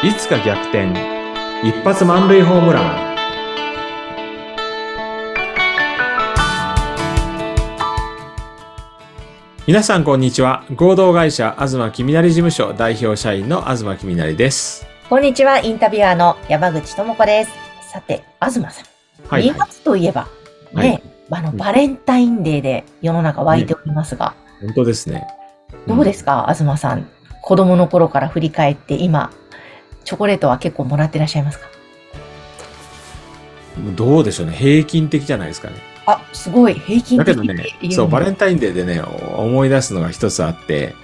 いつか逆転。一発満塁ホームラン。皆さんこんにちは。合同会社東きみなり事務所代表社員の東きみなりです。こんにちは、インタビュアーの山口智子です。さて、東さん。はい2月といえば、はねい、あの、バレンタインデーで世の中湧いておりますが、本当ですね。どうですか、東さん。子供の頃から振り返って、今、チョコレートは結構もらってらっしゃいますか？どうでしょうね。平均的じゃないですかね。あ、すごい、平均だけ的どねそうバレンタインデーでね思い出すのが一つあって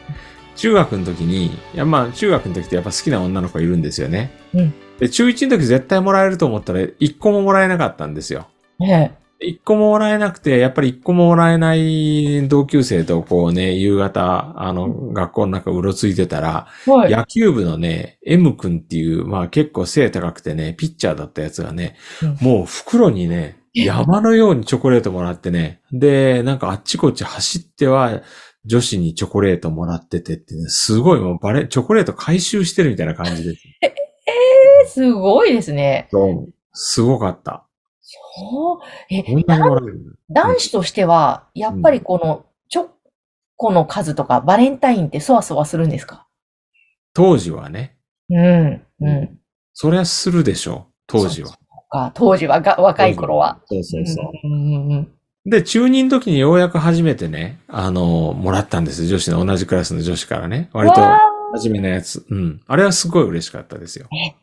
中学の時にいやまあ中学の時ってやっぱ好きな女の子がいるんですよね、うん。で中1の時絶対もらえると思ったら1個ももらえなかったんですよ。ね一個ももらえなくて、やっぱり一個ももらえない同級生とこうね、夕方、あの、学校の中うろついてたら、はい。野球部のね、M 君っていう、まあ結構背高くてね、ピッチャーだったやつがね、うんもう袋にね、山のようにチョコレートもらってね、で、なんかあっちこっち走っては、女子にチョコレートもらっててってね、すごいもうバレ、チョコレート回収してるみたいな感じです。えー、すごいですね。そうすごかった。そう？え男子としては、やっぱりこの、チョコの数とか、バレンタインってそわそわするんですか？当時はね、うん、うん。そりゃするでしょう、当時は。か、当時はが、若い頃は。そうそうそう。うんうんうんで、中2の時にようやく初めてね、あの、もらったんです女子の、同じクラスの女子からね。割とわ初めのやつ。うん。あれはすごい嬉しかったですよ。え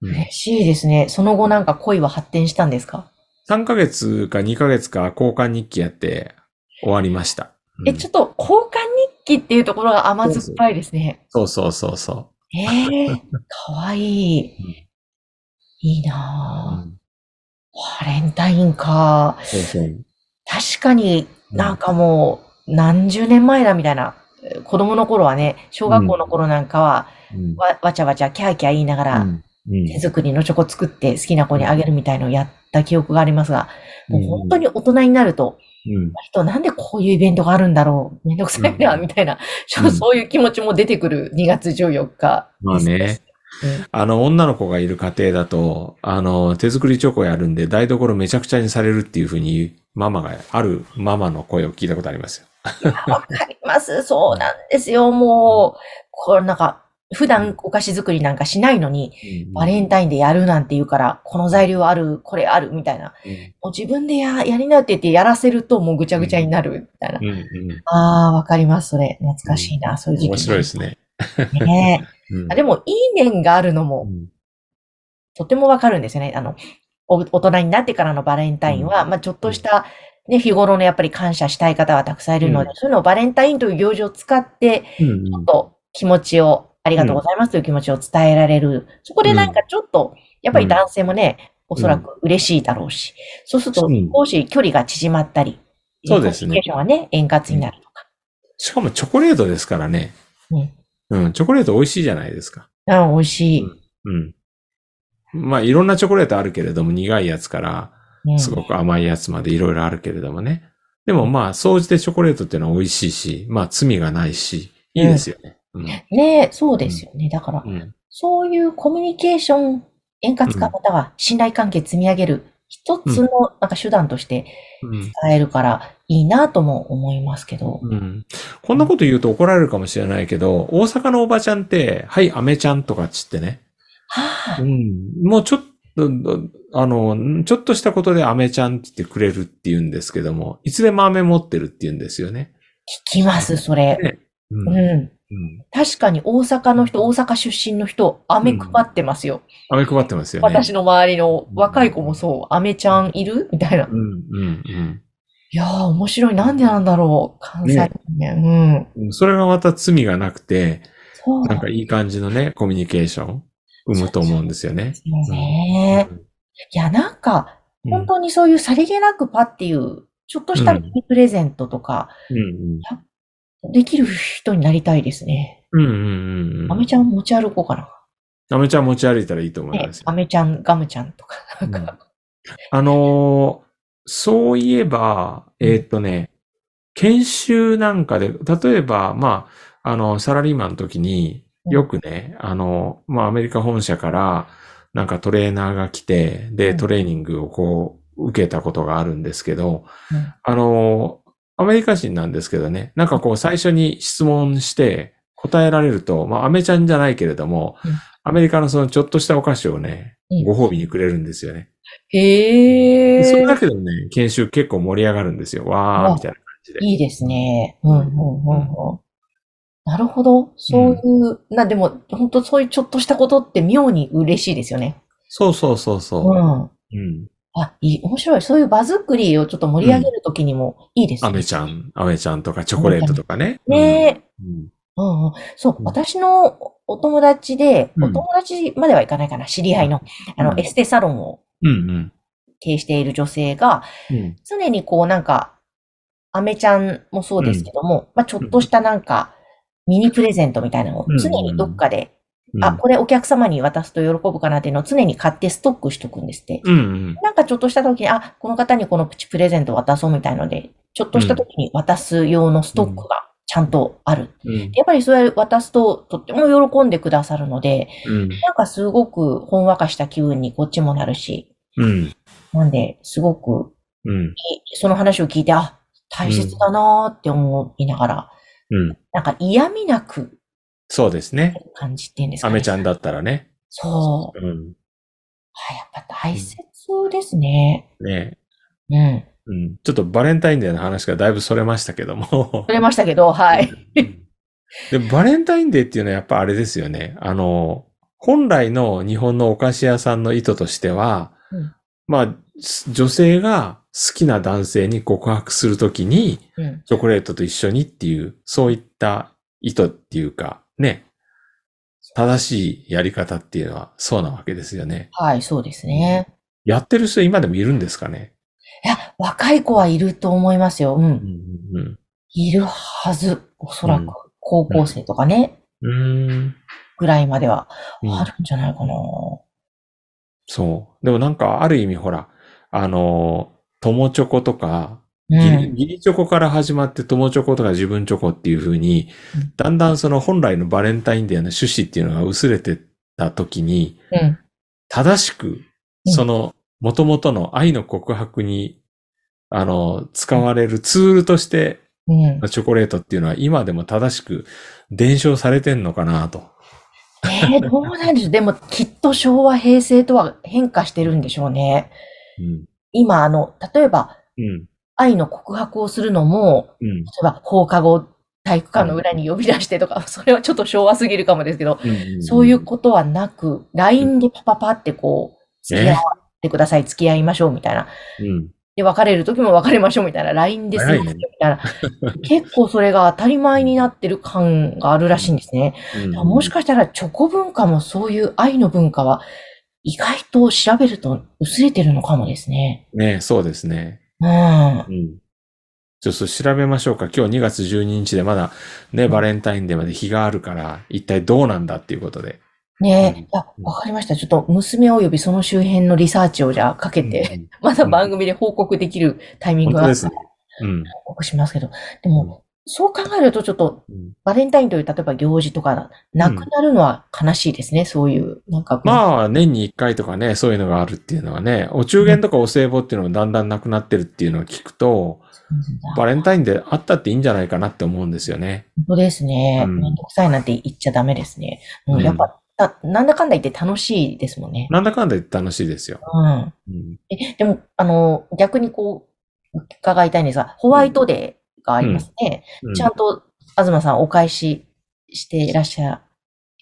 嬉しいですね。その後なんか恋は発展したんですか、3ヶ月か2ヶ月か交換日記やって終わりました。うんえ、ちょっと交換日記っていうところが甘酸っぱいですね。そうそうそうそええかわいい。うんいいう。なぁ、うんバレンタインか。そうそう。確かになんかもう何十年前だみたいな。えー子供の頃はね、小学校の頃なんかは、うんわわちゃわちゃキャーキャー言いながら、うんうん手作りのチョコ作って好きな子にあげるみたいのをやった記憶がありますが、もう本当に大人になると、うん。人なんでこういうイベントがあるんだろうめんどくさいな、うん。みたいな、うん。そういう気持ちも出てくる2月14日。まあね。あの、女の子がいる家庭だと、あの、手作りチョコやるんで台所めちゃくちゃにされるっていうふうに、ママが、あるママの声を聞いたことありますよ。わかります。そうなんですよ。もう、これなんか、普段お菓子作りなんかしないのに、バレンタインでやるなんて言うから、この材料ある、これある、みたいな。うんもう自分でや、やりなって言ってやらせるともうぐちゃぐちゃになる、みたいな。うんうんああ、わかります、それ。懐かしいな、そういう時期。面白いです。ね。ね うでも、いい面があるのも、うんとてもわかるんですよね。あの、お大人になってからのバレンタインは、まあちょっとした、ね、日頃のやっぱり感謝したい方はたくさんいるので、うんそういうのをバレンタインという行事を使って、うんちょっと気持ちを、ありがとうございますという気持ちを伝えられる。そこでなんかちょっと、やっぱり男性もね、おそらく嬉しいだろうし、そうするとうん少し距離が縮まったり、そうですねコミュニケーションはね、円滑になるとか。しかもチョコレートですからね。うん。うん、チョコレート美味しいじゃないですか。あ美味しい。うん。まあ、いろんなチョコレートあるけれども、苦いやつから、うんすごく甘いやつまでいろいろあるけれどもね。でもまあ、総じてチョコレートっていうのは美味しいし、まあ、罪がないし、いいですよね。うん。ねえそうですよね。だから、うん。そういうコミュニケーション、円滑化うんまたは信頼関係積み上げる一つのなんか手段としてうん。使えるからいいなとも思いますけど。うん。こんなこと言うと怒られるかもしれないけど、大阪のおばちゃんって、はい、アメちゃんとかっつってね。はあう、ん。もうちょっと、あの、ちょっとしたことでアメちゃんって言ってくれるって言うんですけども、いつでもアメ持ってるって言うんですよね。聞きます、それ。ねうん。うん。うん。確かに大阪の人、大阪出身の人、飴配ってますよ。アメ配ってますよね。私の周りの若い子もそう、飴ちゃんいる？みたいな。うん、うん、うん。いやー、面白い。なんでなんだろう？関西人ね。うん。うんそれがまた罪がなくて、なんかいい感じのね、コミュニケーション生むと思うんですよね。ですね。いや、なんか、うん本当にそういうさりげなくパっていう、ちょっとしたプレゼントとか、うんできる人になりたいですね。うん。うんうん。アメちゃん持ち歩こうかな。アメちゃん持ち歩いたらいいと思いねますよ。アメちゃん、ガムちゃんとか。なんかあのーそういえば、えーっとね、研修なんかで、例えば、まあ、あの、サラリーマンの時に、よくね、あの、まあ、アメリカ本社から、なんかトレーナーが来て、で、うんトレーニングをこう、受けたことがあるんですけど、うんあの、アメリカ人なんですけどね、なんかこう、最初に質問して答えられると、まあ、アメちゃんじゃないけれどもうん、アメリカのそのちょっとしたお菓子をねうん、ご褒美にくれるんですよね。へそれだえ。けでもね、研修結構盛り上がるんですよ。わー、わみたいな感じで。いいですね。うん、うん、うん、うん。なるほど。そういう、な、でも、本当そういうちょっとしたことって妙に嬉しいですよね。そうそうそうそうう。ん。うん。あ、いい、面白い。そういう場作りをちょっと盛り上げるときにもいいですね。アメちゃん、アメちゃんとかチョコレートとかね。ねえ。うん。うんうん。そうう、ん私のお友達で、うんお友達まではいかないかな、知り合いの、あの、うんエステサロンをうんうん。経営している女性が、うん。常にこうなんか、アメちゃんもそうですけども、まあちょっとしたなんか、ミニプレゼントみたいなのをうん常にどっかで、うんあ、これお客様に渡すと喜ぶかなっていうのを常に買ってストックしとくんですって。うんうん。なんかちょっとした時に、あ、この方にこのプチプレゼント渡そうみたいので、ちょっとした時に渡す用のストックがちゃんとある。うん。やっぱりそれ渡すととっても喜んでくださるので、うん。なんかすごくほんわかした気分にこっちもなるし、うん。なんで、すごくうん。その話を聞いて、あ、大切だなーって思いながら、うん。なんか嫌味なくそうですね。感じっていうんですかアね。メちゃんだったらね。そう。うん。はい、やっぱ大切ですね。ねうん。うん。ちょっとバレンタインデーの話がだいぶそれましたけども。取れましたけど、はい。で、バレンタインデーっていうのはやっぱあれですよね。あの、本来の日本のお菓子屋さんの意図としては、うんまあ、女性が好きな男性に告白するときに、うん。チョコレートと一緒にっていう、そういった意図っていうか、ね、正しいやり方っていうのはそうなわけですよね。はい、そうですね。やってる人今でもいるんですかね？いや、若い子はいると思いますよ。う。うんんうんいるはず。おそらくうん。高校生とかね、うん。うーんぐらいまではうんあるんじゃないかな。そう。でもなんかある意味ほら、あの、友チョコとか、うギリん。ギリチョコから始まって友チョコとか自分チョコっていう風にうん、だんだんその本来のバレンタインデーの趣旨っていうのが薄れてった時に、うん。正しく、うんその元々の愛の告白に、あの、使われるツールとしてうん。チョコレートっていうのは今でも正しく伝承されてんのかなと。えー、どうなんでしょう。でも、きっと昭和、平成とは変化してるんでしょうね。うん。今、あの、例えば、うん。愛の告白をするのも、うん。例えば放課後体育館の裏に呼び出してとか、それはちょっと昭和すぎるかもですけど、うんそういうことはなく、LINE でパパパってこう、付き合ってください、付き合いましょうみたいな。うん。で、別れる時も別れましょうみたいな、LINE です早いねみたいな。結構それが当たり前になってる感があるらしいんですね。うんもしかしたらチョコ文化もそういう愛の文化は意外と調べると薄れてるのかもですね。ねそうですね。うん。うん。ちょっと調べましょうか。今日2月12日でまだね、バレンタインデーまで日があるから、一体どうなんだっていうことで。ねえ、わかりました。ちょっと娘及びその周辺のリサーチをじゃあかけて、うん、まだ番組で報告できるタイミングがあったら本当ですね。うん。報告しますけど、でも、そう考えるとちょっとうんバレンタインという例えば行事とかなくなるのは悲しいですね。そういう、なんか、まあ、年に一回とかね、そういうのがあるっていうのはね、お中元とかお歳暮っていうのがだんだんなくなってるっていうのを聞くと、バレンタインデーあったっていいんじゃないかなって思うんですよね。本当ですね。うんめんどくさいなんて言っちゃダメですね。うんうんやっぱ、だなんだかんだ言って楽しいですもんね。なんだかんだ言って楽しいですよ。うん。うん。え、でも、あの、逆にこう、伺いたいんですが、ホワイトデーがありますね。うんちゃんと、東さんお返ししていらっしゃ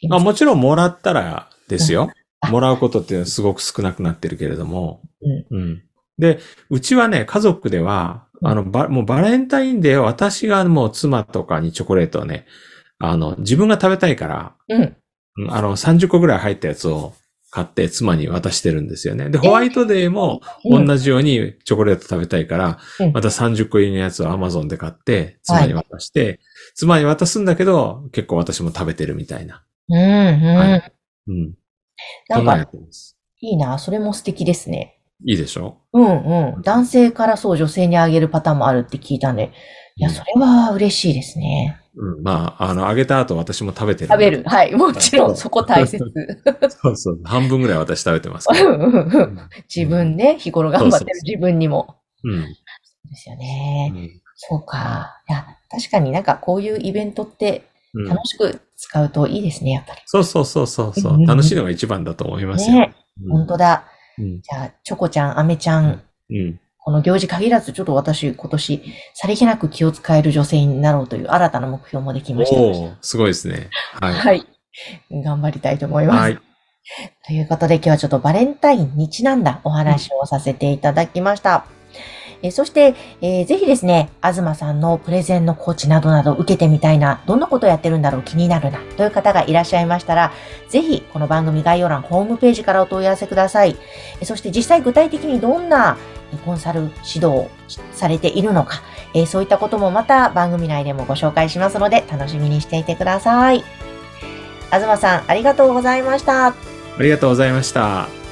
います？あもちろんもらったらですよ。あもらうことっていうのはすごく少なくなってるけれども。うんうん。で、うちはね、家族では、あの、ば、もうバレンタインデーは私がもう妻とかにチョコレートをね、あの、自分が食べたいから、うん。うんあの、30個ぐらい入ったやつを買って妻に渡してるんですよね。で、ホワイトデーもうん同じようにチョコレート食べたいから、うんまた30個入りのやつを Amazon で買って、妻に渡して、妻に渡すんだけど、結構私も食べてるみたいな。うん、うん。はいうん。なんか。いいな。それも素敵ですね。いいでしょ？うんうん。男性からそう女性にあげるパターンもあるって聞いたんで、いや、うんそれは嬉しいですね。うん、まあ、あの、あげた後私も食べてる。食べる。はい。もちろん、そこ大切。そうそう。半分ぐらい私食べてますから。うんうんうんうん自分ね、日頃頑張ってる自分にも。うん。そうですよね。うんそうか。いや、確かになんかこういうイベントってうん楽しく使うといいですね、やっぱそうそうそうそうそうんうんうう。楽しいのが一番だと思いますり。よ。ね。本当だ。うん。じゃあ、チョコちゃん、アメちゃん、うん。この行事限らず、ちょっと私、今年、さりげなく気を使える女性になろうという新たな目標もできました。おおすごいですね。はい。はい。頑張りたいと思います。はい。ということで今日はちょっとバレンタインにちなんだお話をさせていただきました。えそして、えーぜひですね、東さんのプレゼンのコーチなどなど受けてみたいな、どんなことやってるんだろう気になるな、という方がいらっしゃいましたら、ぜひこの番組概要欄ホームページからお問い合わせください。えそして実際具体的にどんなコンサル指導をされているのか、えーそういったこともまた番組内でもご紹介しますので、楽しみにしていてください。東さん、ありがとうございました。ありがとうございました。